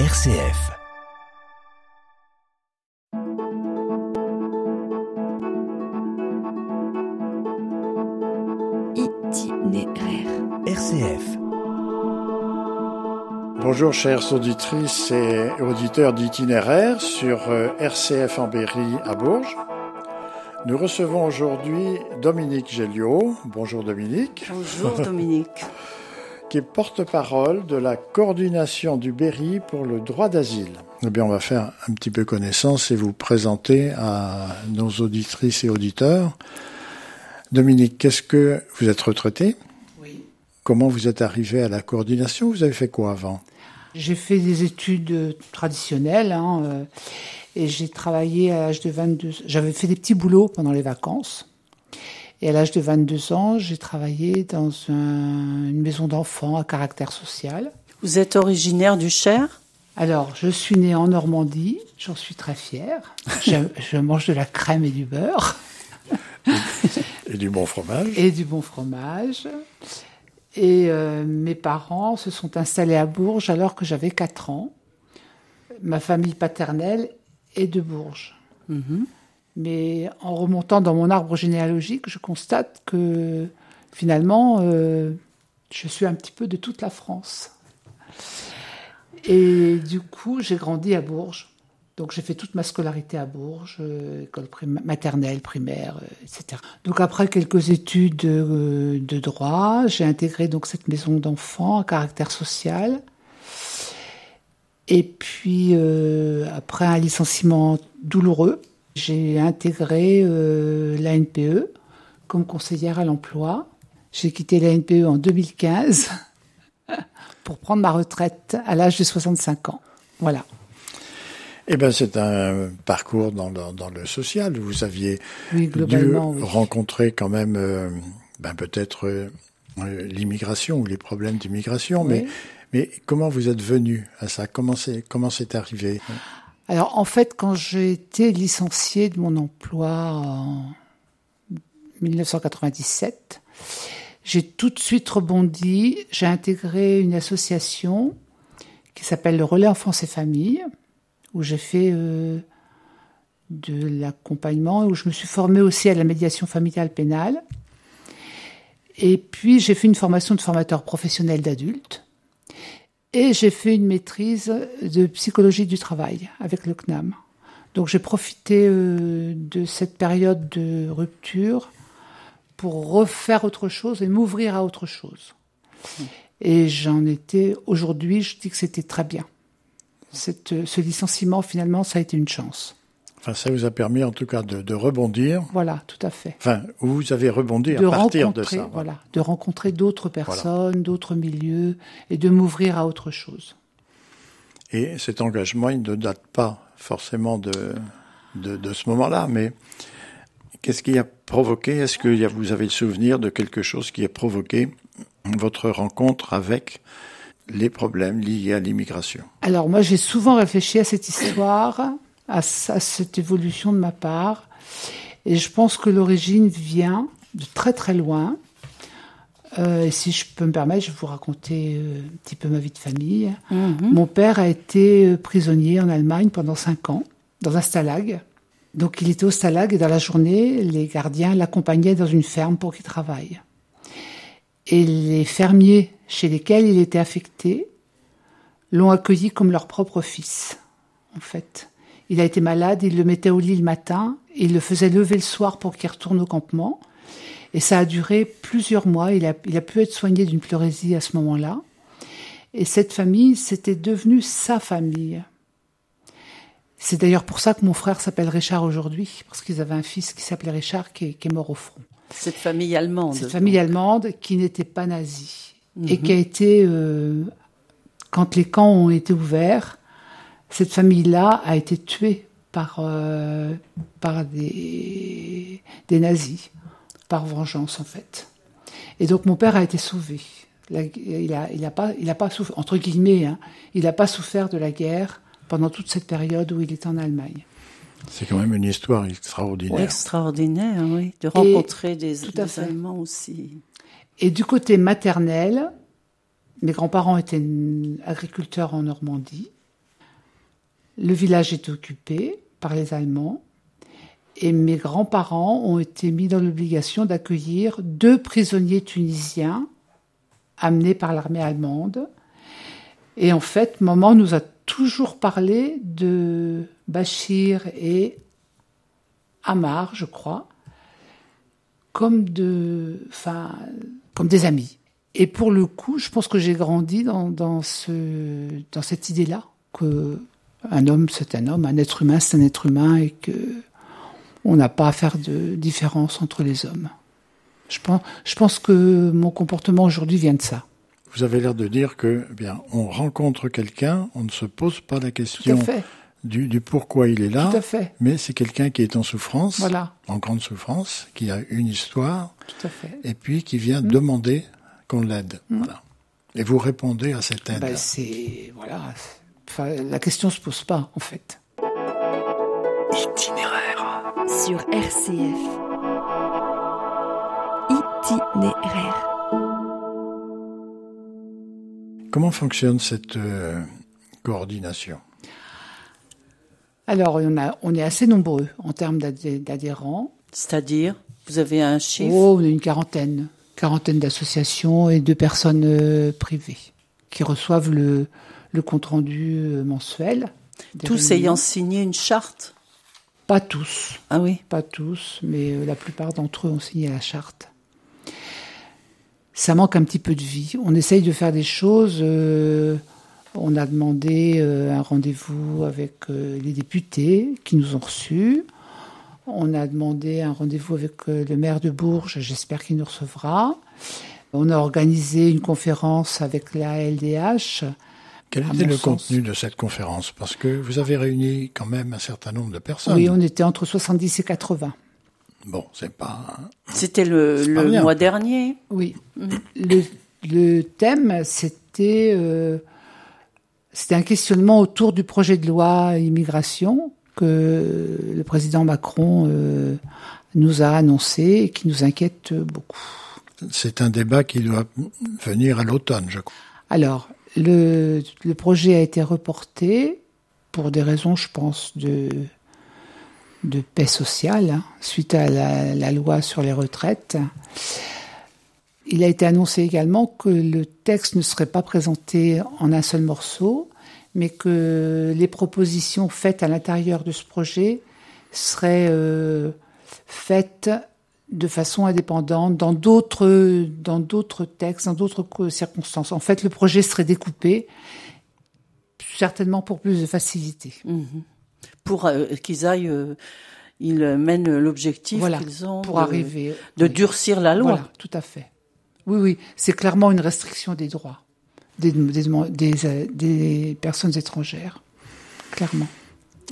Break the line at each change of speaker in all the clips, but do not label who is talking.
RCF.
Itinéraire.
RCF.
Bonjour chères auditrices et auditeurs d'itinéraire sur euh, RCF en Berry à Bourges. Nous recevons aujourd'hui Dominique Géliot. Bonjour Dominique.
Bonjour Dominique.
qui est porte-parole de la coordination du Berry pour le droit d'asile. Eh bien, on va faire un petit peu connaissance et vous présenter à nos auditrices et auditeurs. Dominique, qu'est-ce que vous êtes retraité
Oui.
Comment vous êtes arrivé à la coordination? Vous avez fait quoi avant?
J'ai fait des études traditionnelles hein, euh, et j'ai travaillé à l'âge de 22 J'avais fait des petits boulots pendant les vacances. Et à l'âge de 22 ans, j'ai travaillé dans un- une maison d'enfants à caractère social.
Vous êtes originaire du Cher?
Alors, je suis née en Normandie, j'en suis très fière. Je, je mange de la crème et du beurre
Et du bon fromage
et du bon fromage. Et euh, mes parents se sont installés à Bourges alors que j'avais 4 ans. Ma famille paternelle est de Bourges. Mais en remontant dans mon arbre généalogique, je constate que finalement, euh, je suis un petit peu de toute la France. Et du coup, j'ai grandi à Bourges. Donc j'ai fait toute ma scolarité à Bourges, euh, école maternelle, primaire, euh, etc. Donc après quelques études de droit, j'ai intégré donc cette maison d'enfants à caractère social. Et puis après un licenciement douloureux, j'ai intégré euh, l'ANPE comme conseillère à l'emploi. J'ai quitté l'ANPE en 2015 pour prendre ma retraite à l'âge de 65 ans. Voilà.
Eh bien, c'est un parcours dans le, dans le social. Vous aviez
Oui,
dû
oui.
rencontrer quand même euh, ben, peut-être euh, l'immigration ou les problèmes d'immigration. Mais, mais comment vous êtes venu à ça? Comment c'est comment c'est arrivé?
Alors en fait, quand j'ai été licenciée de mon emploi en 1997, j'ai tout de suite rebondi. J'ai intégré une association qui s'appelle le Relais Enfance et Famille, où j'ai fait euh, de l'accompagnement où je me suis formée aussi à la médiation familiale pénale. Et puis j'ai fait une formation de formateur professionnel d'adultes. Et j'ai fait une maîtrise de psychologie du travail avec le CNAM. Donc j'ai profité euh, de cette période de rupture pour refaire autre chose et m'ouvrir à autre chose. Et j'en étais, aujourd'hui, je dis que c'était très bien. Cette, ce licenciement, finalement, ça a été une chance.
Enfin, ça vous a permis en tout cas de, de rebondir.
Voilà, tout à fait.
Enfin, vous avez rebondi
de
à partir de
rencontrer,
ça.
voilà, de rencontrer d'autres personnes, d'autres milieux, et de m'ouvrir à autre chose.
Et cet engagement, il ne date pas forcément de, de, de ce moment-là, mais qu'est-ce qui a provoqué? Est-ce que vous avez le souvenir de quelque chose qui a provoqué votre rencontre avec les problèmes liés à l'immigration?
Alors moi, j'ai souvent réfléchi à cette histoire, à, cette évolution de ma part, et je pense que l'origine vient de très très loin. Euh, et si je peux me permettre, je vais vous raconter euh, un petit peu ma vie de famille. Mon père a été euh, prisonnier en Allemagne pendant cinq ans, dans un stalag. Donc il était au stalag et dans la journée, les gardiens l'accompagnaient dans une ferme pour qu'il travaille. Et les fermiers chez lesquels il était affecté l'ont accueilli comme leur propre fils, en fait. Il a été malade, il le mettait au lit le matin, et il le faisait lever le soir pour qu'il retourne au campement. Et ça a duré plusieurs mois. Il a, il a pu être soigné d'une pleurésie à ce moment-là. Et cette famille, c'était devenu sa famille. C'est d'ailleurs pour ça que mon frère s'appelle Richard aujourd'hui, parce qu'ils avaient un fils qui s'appelait Richard qui est, qui est mort au front.
Cette famille allemande.
Cette famille allemande qui n'était pas nazie et qui a été, euh, quand les camps ont été ouverts, cette famille-là a été tuée par, euh, par des, des nazis, par vengeance en fait. Et donc mon père a été sauvé. La- il a, il a pas, il a pas souffert, entre guillemets, hein, il n'a pas souffert de la guerre pendant toute cette période où il était en Allemagne.
C'est quand même une histoire extraordinaire.
Extraordinaire, oui. De rencontrer des, des. Allemands aussi.
Et du côté maternel, mes grands-parents étaient agriculteurs en Normandie. Le village est occupé par les Allemands et mes grands-parents ont été mis dans l'obligation d'accueillir deux prisonniers tunisiens amenés par l'armée allemande. Et en fait, maman nous a toujours parlé de Bachir et Amar, je crois, comme de, comme des amis. Et pour le coup, je pense que j'ai grandi dans, dans, ce, dans cette idée-là que un homme c'est un homme, un être humain c'est un être humain et que on n'a pas à faire de différence entre les hommes. Je pense, je pense que mon comportement aujourd'hui vient de ça.
Vous avez l'air de dire que, eh bien, on rencontre quelqu'un, on ne se pose pas la question du, du, pourquoi il est là,
Tout à fait.
mais c'est quelqu'un qui est en souffrance,
voilà.
en grande souffrance, qui a une histoire,
Tout à fait.
et puis qui vient mmh. demander qu'on l'aide. Mmh. Voilà. Et vous répondez à cette aide.
Ben c'est voilà, enfin, la question se pose pas en fait.
Itinéraire sur RCF. Itinéraire.
Comment fonctionne cette euh, coordination?
Alors, on, a, on est assez nombreux en termes d'adhérents.
C'est-à-dire, vous avez un chiffre?
Oh, on a une quarantaine. Quarantaine d'associations et de personnes euh, privées qui reçoivent le, le compte-rendu euh, mensuel.
Tous réunions. ayant signé une charte
Pas tous.
Ah oui
Pas tous, mais euh, la plupart d'entre eux ont signé la charte ça manque un petit peu de vie. On essaye de faire des choses. Euh, on a demandé euh, un rendez-vous avec euh, les députés qui nous ont reçus. On a demandé un rendez-vous avec le maire de Bourges. J'espère qu'il nous recevra. On a organisé une conférence avec la LDH.
Quel était le sens. contenu de cette conférence? Parce que vous avez réuni quand même un certain nombre de personnes.
Oui, on était entre 70 et 80.
Bon, c'est pas.
C'était le, le mois dernier.
Oui. Mmh. Le, le, thème, c'était euh, c'était un questionnement autour du projet de loi immigration que le président Macron euh, nous a annoncé et qui nous inquiète beaucoup.
C'est un débat qui doit venir à l'automne, je crois.
Alors, le, projet a été reporté pour des raisons, je pense, de paix sociale hein, suite à la, la, loi sur les retraites. Il a été annoncé également que le texte ne serait pas présenté en un seul morceau, mais que les propositions faites à l'intérieur de ce projet seraient euh, faites de façon indépendante dans d'autres dans d'autres textes, dans d'autres circonstances. En fait, le projet serait découpé certainement pour plus de facilité.
Mmh pour euh, qu'ils aillent, euh, ils mènent l'objectif
voilà,
qu'ils ont
pour
de,
arriver,
de oui. durcir la loi.
Voilà, tout à fait. Oui, oui, c'est clairement une restriction des droits des, des, des, des personnes étrangères, clairement.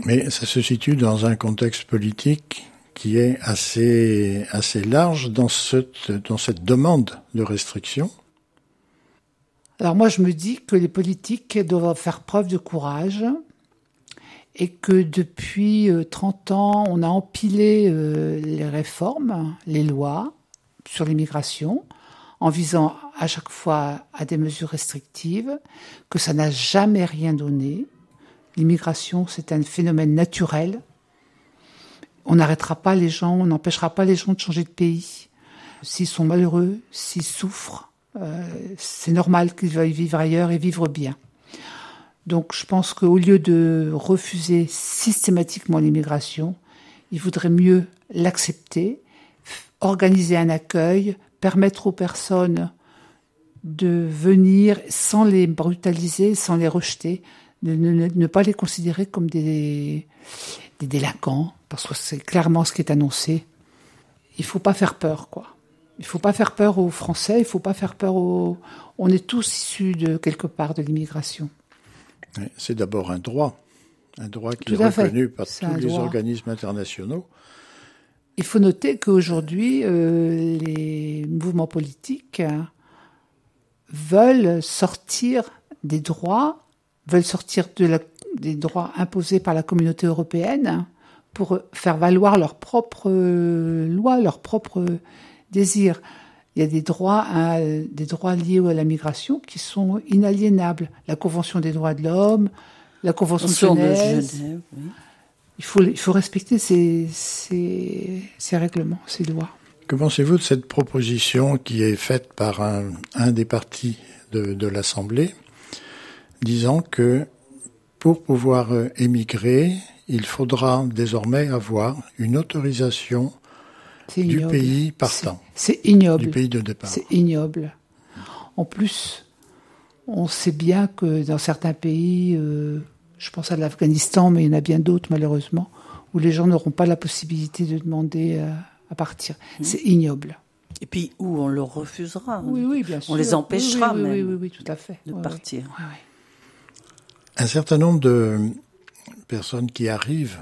Mais ça se situe dans un contexte politique qui est assez, assez large dans cette, dans cette demande de restriction.
Alors moi, je me dis que les politiques doivent faire preuve de courage et que depuis 30 ans, on a empilé les réformes, les lois sur l'immigration, en visant à chaque fois à des mesures restrictives, que ça n'a jamais rien donné. L'immigration, c'est un phénomène naturel. On n'arrêtera pas les gens, on n'empêchera pas les gens de changer de pays. S'ils sont malheureux, s'ils souffrent, euh, c'est normal qu'ils veuillent vivre ailleurs et vivre bien. Donc je pense qu'au lieu de refuser systématiquement l'immigration, il vaudrait mieux l'accepter, organiser un accueil, permettre aux personnes de venir sans les brutaliser, sans les rejeter, de ne, ne pas les considérer comme des, des délinquants, parce que c'est clairement ce qui est annoncé. Il faut pas faire peur, quoi. Il faut pas faire peur aux Français, il faut pas faire peur aux... On est tous issus de quelque part de l'immigration.
C'est d'abord un droit, un droit qui Tout est reconnu fait. par tous les droit. organismes internationaux.
Il faut noter qu'aujourd'hui, euh, les mouvements politiques veulent sortir des droits, veulent sortir de la, des droits imposés par la communauté européenne pour faire valoir leurs propres lois, leurs propres désirs. Il y a des droits, à, des droits liés à la migration qui sont inaliénables. La Convention des droits de l'homme, la Convention de Genève.
Genève, oui.
Il faut, il faut respecter ces, ces, ces règlements, ces lois.
Que pensez-vous de cette proposition qui est faite par un, un des partis de, de l'Assemblée, disant que pour pouvoir euh, émigrer, il faudra désormais avoir une autorisation du pays partant,
C'est c'est ignoble.
du pays de départ.
C'est ignoble. En plus, on sait bien que dans certains pays, euh, je pense à l'Afghanistan, mais il y en a bien d'autres malheureusement, où les gens n'auront pas la possibilité de demander euh, à partir.
Mmh.
C'est ignoble.
Et puis où on leur refusera
Oui, oui, bien sûr.
On les empêchera
oui, oui,
même
Oui, oui, oui, tout à fait.
de partir.
Un certain nombre de personnes qui arrivent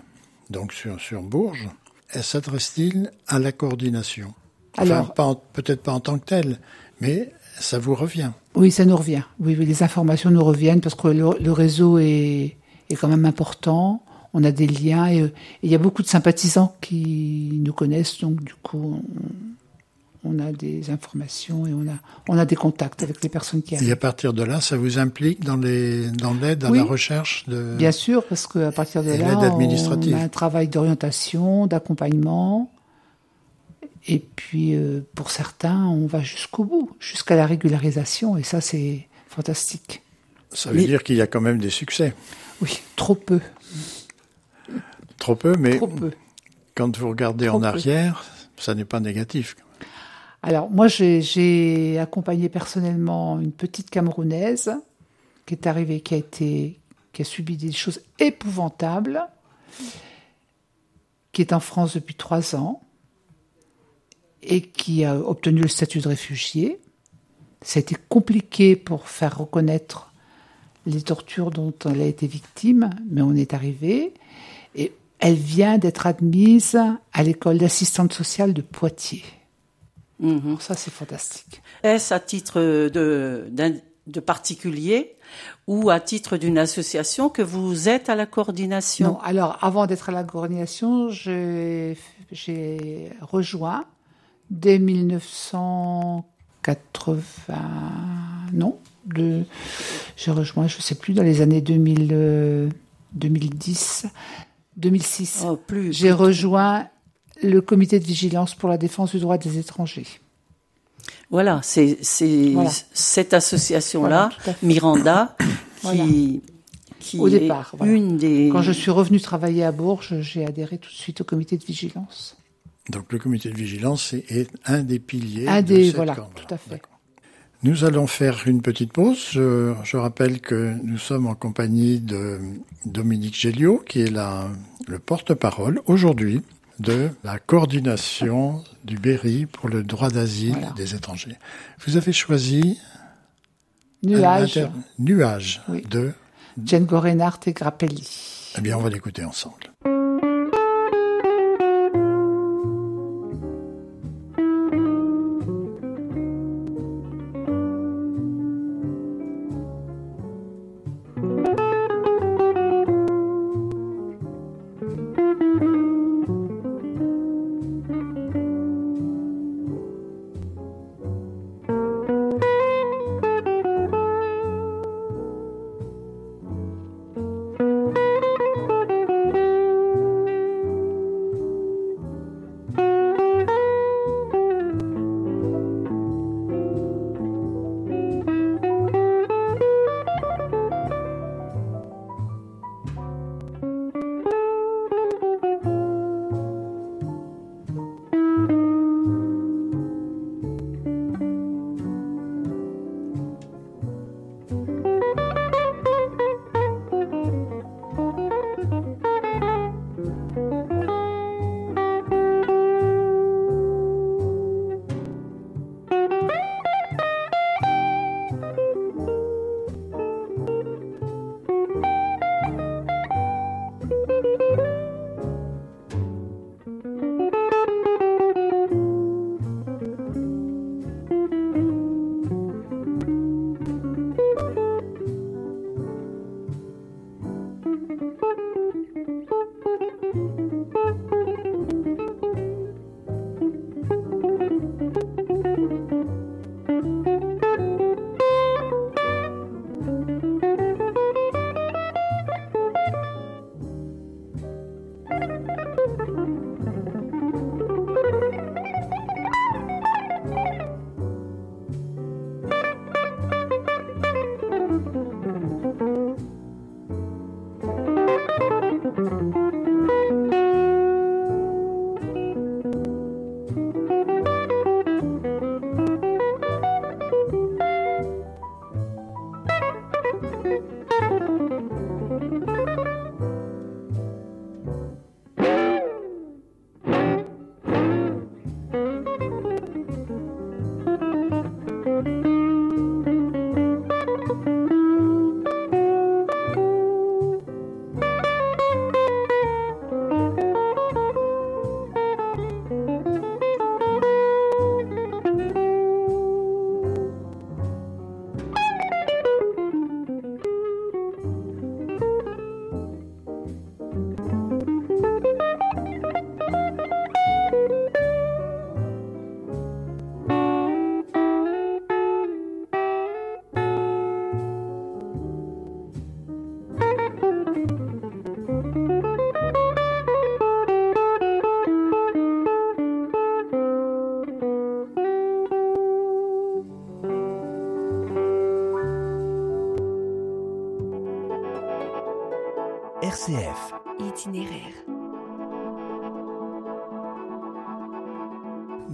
donc sur, sur Bourges, s'adressent-ils à la coordination? Enfin,
Alors-
pas en- peut-être pas en tant que telle, mais ça vous revient.
Oui, ça nous revient. Oui, oui, les informations nous reviennent parce que le, le réseau est, est quand même important. On a des liens et, euh, et il y a beaucoup de sympathisants qui nous connaissent, donc du coup, on, on a des informations et on a, on a des contacts avec les personnes qui
Et
arrivent.
à partir de là, ça vous implique dans les dans l'aide à
Oui.
la recherche de
Bien sûr, parce qu'à partir de
Et
là, on a un travail d'orientation, d'accompagnement. Et puis, euh, pour certains, on va jusqu'au bout, jusqu'à la régularisation. Et ça, c'est fantastique.
Ça veut
Mais-
dire qu'il y a quand même des succès.
Oui, trop peu,
Trop peu, mais
trop peu.
quand vous regardez
Trop
en
peu.
arrière, ça n'est pas négatif.
Alors, moi, j'ai- accompagné personnellement une petite Camerounaise qui est arrivée, qui a été, qui a subi des choses épouvantables, qui est en France depuis trois ans et qui a obtenu le statut de réfugié. Ça a été compliqué pour faire reconnaître les tortures dont elle a été victime, mais on est arrivé. Et elle vient d'être admise à l'école d'assistante sociale de Poitiers.
Mhm.
Ça, c'est fantastique.
Est-ce à titre de, particulier ou à titre d'une association que vous êtes à la coordination?
Non, alors avant d'être à la coordination, j'ai rejoint dès 1980. Non, j'ai rejoint, je sais plus, dans les années 2000, euh, 2010, 2006.
Oh, plus.
J'ai rejoint le comité de vigilance pour la défense du droit des étrangers.
Voilà, c'est
Voilà.
cette association-là,
Voilà.
Miranda,
Voilà.
qui, qui
Au
est
départ, voilà.
une des.
Quand je suis revenue travailler à Bourges, j'ai adhéré tout de suite au comité de vigilance.
Donc le comité de vigilance est, est un des piliers.
Un
de
des,
cette
voilà,
corde.
tout à fait.
Nous allons faire une petite pause. Je, je rappelle que nous sommes en compagnie de Dominique Géliot, qui est la, le porte-parole aujourd'hui de la coordination du Berry pour le droit d'asile
Voilà.
des étrangers. Vous avez choisi inter- nuage
Oui.
de.
Django Reinhardt et Grappelli.
Eh bien, on va l'écouter ensemble.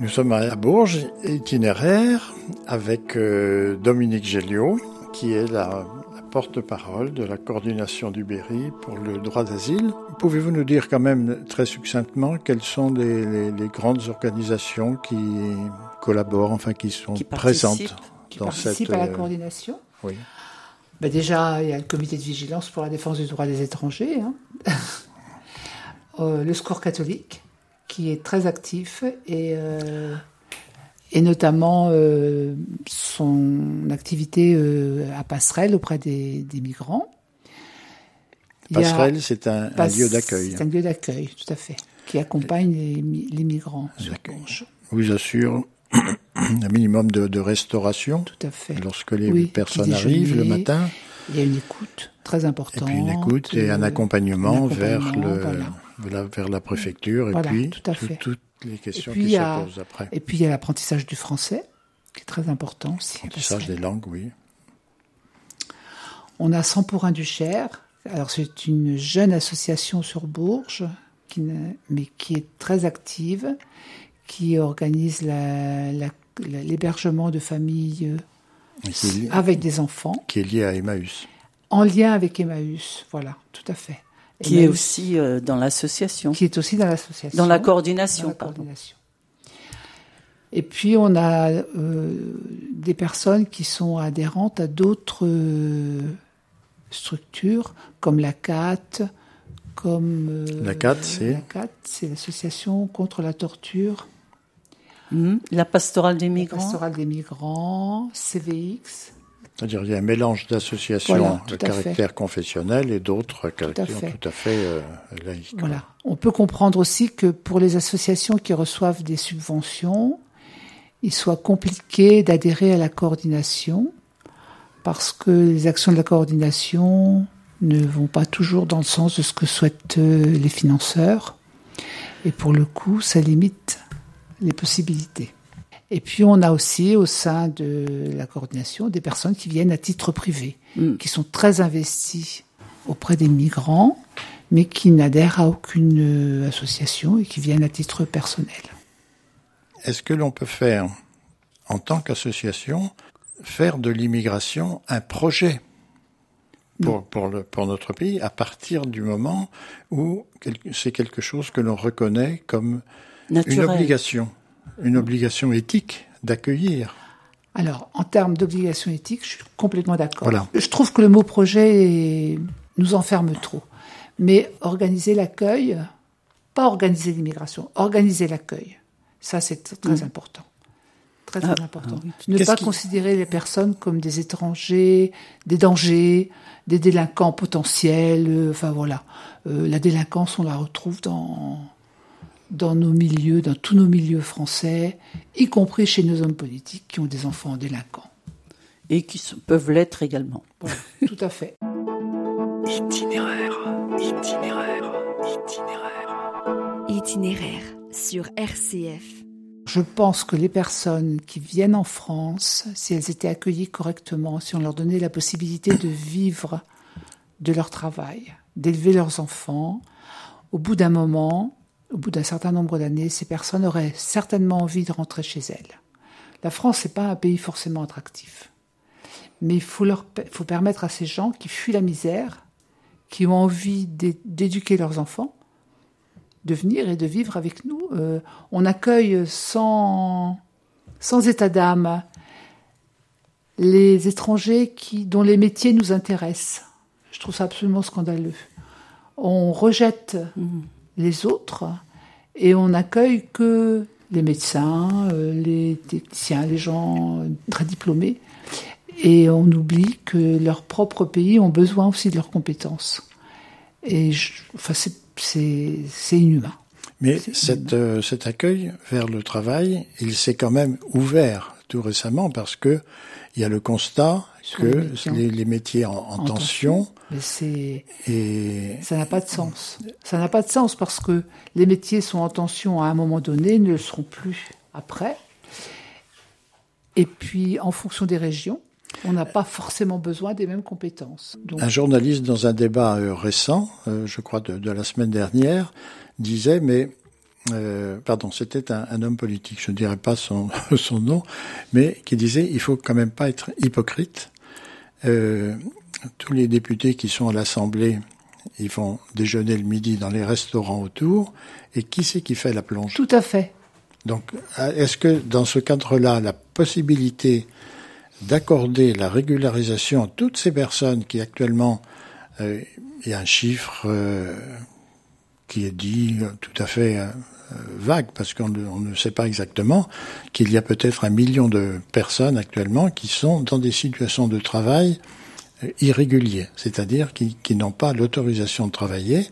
Nous sommes à Bourges, itinéraire, avec euh, Dominique Géliot, qui est la, la porte-parole de la coordination du Berry pour le droit d'asile. Pouvez-vous nous dire quand même très succinctement quelles sont les, les- les grandes organisations qui collaborent, enfin qui sont
Qui
présentes
qui
dans
participent
cette...
à la
euh,
coordination.
oui.
Ben déjà, il y a le comité de vigilance pour la défense du droit des étrangers, hein. Euh, le Secours catholique, qui est très actif et, euh, et notamment euh, son activité euh, à Passerelle auprès des, des migrants.
Passerelle, c'est un, lieu d'accueil.
C'est un lieu d'accueil, tout à fait, qui accompagne les, mi- les migrants sur.
Vous assure un minimum de, de restauration
Tout à fait.
lorsque les
Oui,
personnes arrivent le matin.
Il y a une écoute très
Et
importante.
puis une écoute et un accompagnement,
un
vers, le,
voilà.
Vers la préfecture et
Voilà,
puis
tout à
tout-
fait.
toutes les questions
puis,
qui se posent après.
Et puis il y a l'apprentissage du français, qui est très important aussi.
Apprentissage
parce que
des langues, oui.
On a 100 pour un du Cher. Alors c'est une jeune association sur Bourges, qui ne- mais qui est très active, qui organise la- la- la- l'hébergement de familles avec des enfants,
qui est lié à Emmaüs.
en lien avec Emmaüs. Voilà, tout à fait.
Qui est aussi euh, dans l'association,
qui est aussi dans l'association.
dans la
Dans
coordination,
la
pardon.
coordination. Et puis on a euh, des personnes qui sont adhérentes à d'autres euh, structures, comme la CAT, comme euh,
La CAT, c'est
la CAT, c'est l'association contre la torture,
Mhm. La pastorale des
la
migrants.
pastorale des migrants, CVX.
C'est-à-dire il y a un mélange d'associations
Voilà,
de
tout à fait.
caractère confessionnel et d'autres caractères
fait.
tout à fait euh, laïques.
Voilà. On peut comprendre aussi que pour les associations qui reçoivent des subventions, il soit compliqué d'adhérer à la coordination parce que les actions de la coordination ne vont pas toujours dans le sens de ce que souhaitent euh, les financeurs. Et pour le coup, ça limite les possibilités. Et puis on a aussi au sein de la coordination des personnes qui viennent à titre privé,
Mm.
qui sont très investies auprès des migrants, mais qui n'adhèrent à aucune euh, association et qui viennent à titre personnel.
Est-ce que l'on peut faire, en tant qu'association, faire de l'immigration un projet pour, pour, le, pour notre pays à partir du moment où quel- c'est quelque chose que l'on reconnaît comme une obligation, une obligation éthique d'accueillir
Alors, en termes d'obligation éthique, je suis complètement d'accord.
Voilà.
Je trouve que le mot projet nous enferme trop. Mais organiser l'accueil, pas organiser l'immigration, organiser l'accueil, ça c'est très important. Très très
Ah,
important.
ah oui.
Ne pas
qui-
considérer les personnes comme des étrangers, des dangers, des délinquants potentiels. euh, Enfin voilà, Euh, la délinquance on la retrouve dans dans nos milieux, dans tous nos milieux français, y compris chez nos hommes politiques qui ont des enfants délinquants.
Et qui peuvent l'être également.
Voilà, tout à fait.
Itinéraire, itinéraire, itinéraire. Itinéraire sur RCF.
Je pense que les personnes qui viennent en France, si elles étaient accueillies correctement, si on leur donnait la possibilité de vivre de leur travail, d'élever leurs enfants, au bout d'un moment, au bout d'un certain nombre d'années, ces personnes auraient certainement envie de rentrer chez elles. La France n'est pas un pays forcément attractif. Mais il faut, leur, faut permettre à ces gens qui fuient la misère, qui ont envie d'éduquer leurs enfants, de venir et de vivre avec nous. Euh, on accueille sans, sans état d'âme les étrangers qui, dont les métiers nous intéressent. Je trouve ça absolument scandaleux. On rejette mmh. les autres et on n'accueille que les médecins, euh, les techniciens, les gens très diplômés. Et on oublie que leurs propres pays ont besoin aussi de leurs compétences. Et enfin, c'est inhumain.
Mais cette, euh, cet accueil vers le travail, il s'est quand même ouvert tout récemment parce que il y a le constat que les, les, métiers en, en, tension,
c'est et ça n'a pas de sens. Ça n'a pas de sens parce que les métiers sont en tension à un moment donné, ne le seront plus après. Et puis, en fonction des régions, on n'a pas forcément besoin des mêmes compétences.
Un journaliste, dans un débat euh, récent, euh, je crois de, de, la semaine dernière, disait, mais euh, pardon, c'était un, un, homme politique, je ne dirais pas son, son nom, mais qui disait il faut quand même pas être hypocrite. Euh, tous les députés qui sont à l'Assemblée, ils vont déjeuner le midi dans les restaurants autour, et qui c'est qui fait la plonge?
Tout à fait.
Donc, est-ce que dans ce cadre-là, la possibilité d'accorder la régularisation à toutes ces personnes qui actuellement, euh, il y a un chiffre euh, qui est dit tout à fait euh, vague parce qu'on ne sait pas exactement qu'il y a peut-être un million de personnes actuellement qui sont dans des situations de travail euh, irréguliers, c'est-à-dire qui, qui n'ont pas l'autorisation de travailler,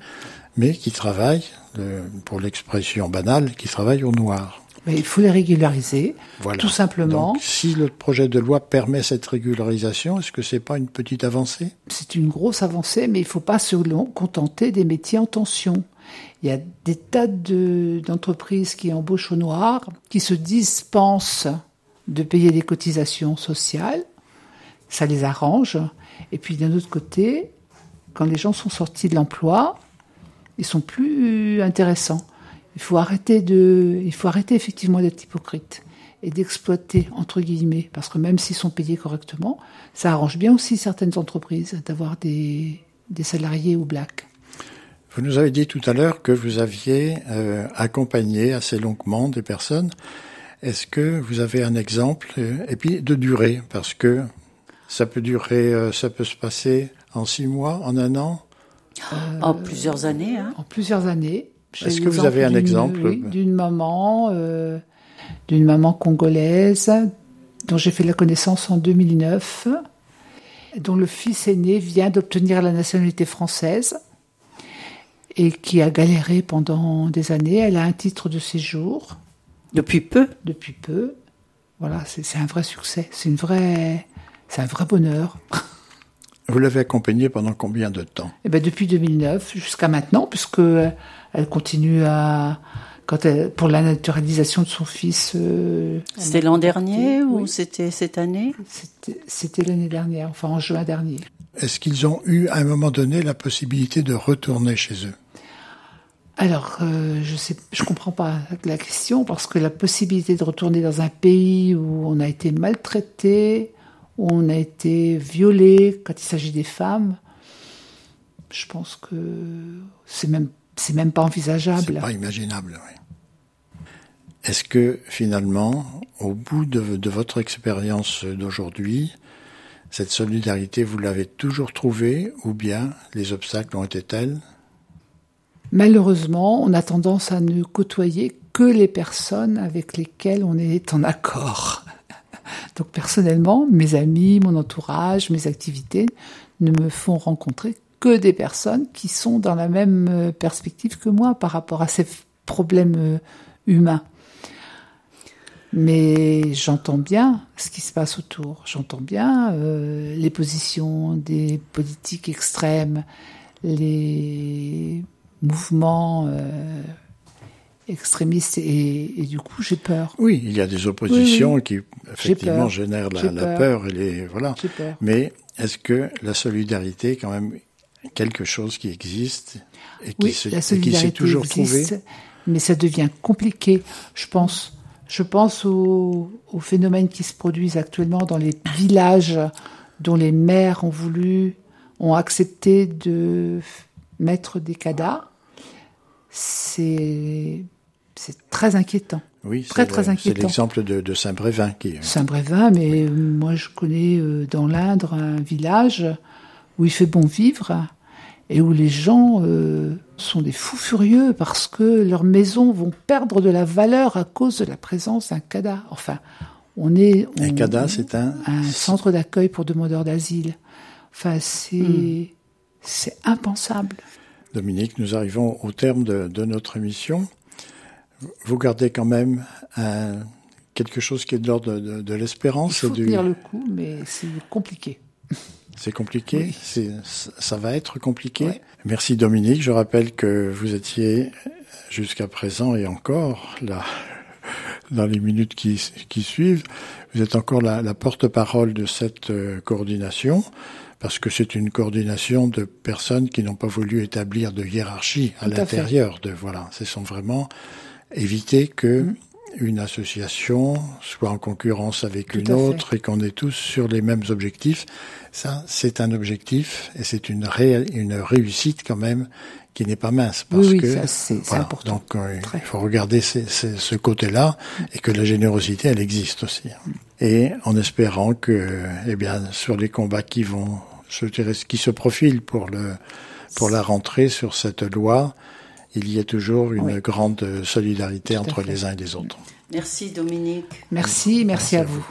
mais qui travaillent, euh, pour l'expression banale, qui travaillent au noir.
Mais il faut les régulariser, voilà. tout simplement.
Donc, si le projet de loi permet cette régularisation, est-ce que c'est pas une petite avancée?
C'est une grosse avancée, mais il ne faut pas se contenter des métiers en tension. Il y a des tas d'entreprises qui embauchent au noir, qui se dispensent de payer des cotisations sociales. Ça les arrange. Et puis d'un autre côté, quand les gens sont sortis de l'emploi, ils sont plus intéressants. Il faut arrêter effectivement d'être hypocrite et d'exploiter entre guillemets, parce que même s'ils sont payés correctement, ça arrange bien aussi certaines entreprises d'avoir des, des salariés ou blacks.
Vous nous avez dit tout à l'heure que vous aviez euh, accompagné assez longuement des personnes. Est-ce que vous avez un exemple euh, et puis de durée? Parce que ça peut durer, euh, ça peut se passer en six mois, en un an,
en plusieurs années. Hein.
En plusieurs années.
Est-ce que vous avez un exemple?
d'une maman, d'une maman congolaise dont j'ai fait la connaissance en 2009, dont le fils aîné vient d'obtenir la nationalité française et qui a galéré pendant des années. Elle a un titre de séjour.
Depuis peu?
Depuis peu. Voilà, c'est un vrai succès. C'est une vraie, c'est un vrai bonheur.
Vous l'avez accompagnée pendant combien de temps?
Eh ben depuis 2009 jusqu'à maintenant, puisque elle continue à quand elle, pour la naturalisation de son fils. Euh,
c'était l'an dernier ou c'était cette année?
C'était l'année dernière, enfin en juin dernier.
Est-ce qu'ils ont eu à un moment donné la possibilité de retourner chez eux?
Alors, euh, je sais, je comprends pas la question parce que la possibilité de retourner dans un pays où on a été maltraité, où on a été violé, quand il s'agit des femmes, je pense que c'est même même pas envisageable.
C'est pas imaginable. Oui. Est-ce que finalement, au bout de, de votre expérience d'aujourd'hui, cette solidarité, vous l'avez toujours trouvée ou bien les obstacles ont été tels
Malheureusement, on a tendance à ne côtoyer que les personnes avec lesquelles on est en accord. Donc personnellement, mes amis, mon entourage, mes activités ne me font rencontrer que des personnes qui sont dans la même euh, perspective que moi par rapport à ces problèmes euh, humains. Mais j'entends bien ce qui se passe autour. J'entends bien euh, les positions des politiques extrêmes, les mouvements euh, extrémistes et, et, du coup j'ai peur.
Oui, il y a des oppositions oui, oui. qui effectivement génèrent la, la, peur et les voilà.
Peur.
Mais est-ce que la solidarité est quand même quelque chose qui existe et qui
oui,
se,
la solidarité
s'est toujours
existe,
trouvé
Mais ça devient compliqué, je pense. Je pense aux, aux, phénomènes qui se produisent actuellement dans les villages dont les maires ont voulu, ont accepté de mettre des cadavres, c'est c'est très inquiétant.
Oui,
très très inquiétant.
C'est l'exemple de, Saint-Brévin qui.
Saint-Brévin, mais moi je connais euh, dans l'Indre un village où il fait bon vivre et où les gens euh, sont des fous furieux parce que leurs maisons vont perdre de la valeur à cause de la présence d'un cadavre. Enfin, on est.
un cadavre, c'est un.
Un centre d'accueil pour demandeurs d'asile. Enfin, c'est. Hmm. C'est impensable.
Dominique, nous arrivons au terme de, de notre émission. Vous gardez quand même un, quelque chose qui est de l'ordre de, de, l'espérance.
Il faut tenir le coup, mais c'est compliqué.
C'est compliqué, c'est, ça va être compliqué. Merci Dominique, je rappelle que vous étiez jusqu'à présent et encore là, dans les minutes qui, qui suivent, vous êtes encore la, la porte-parole de cette euh, coordination parce que c'est une coordination de personnes qui n'ont pas voulu établir de hiérarchie à l'intérieur de voilà, ce sont vraiment éviter que mm une association soit en concurrence avec une autre et qu'on est tous sur les mêmes objectifs. Ça, c'est un objectif et c'est une, une réussite quand même qui n'est pas mince parce
oui,
que
c'est important.
Donc euh, il faut regarder ce côté-là et que la générosité elle existe aussi. Et en espérant que, eh bien, sur les combats qui vont, je dirais, qui se profilent pour le pour la rentrée sur cette loi, il y a toujours une grande solidarité entre les uns et les autres.
Merci Dominique.
Merci, merci, à, vous.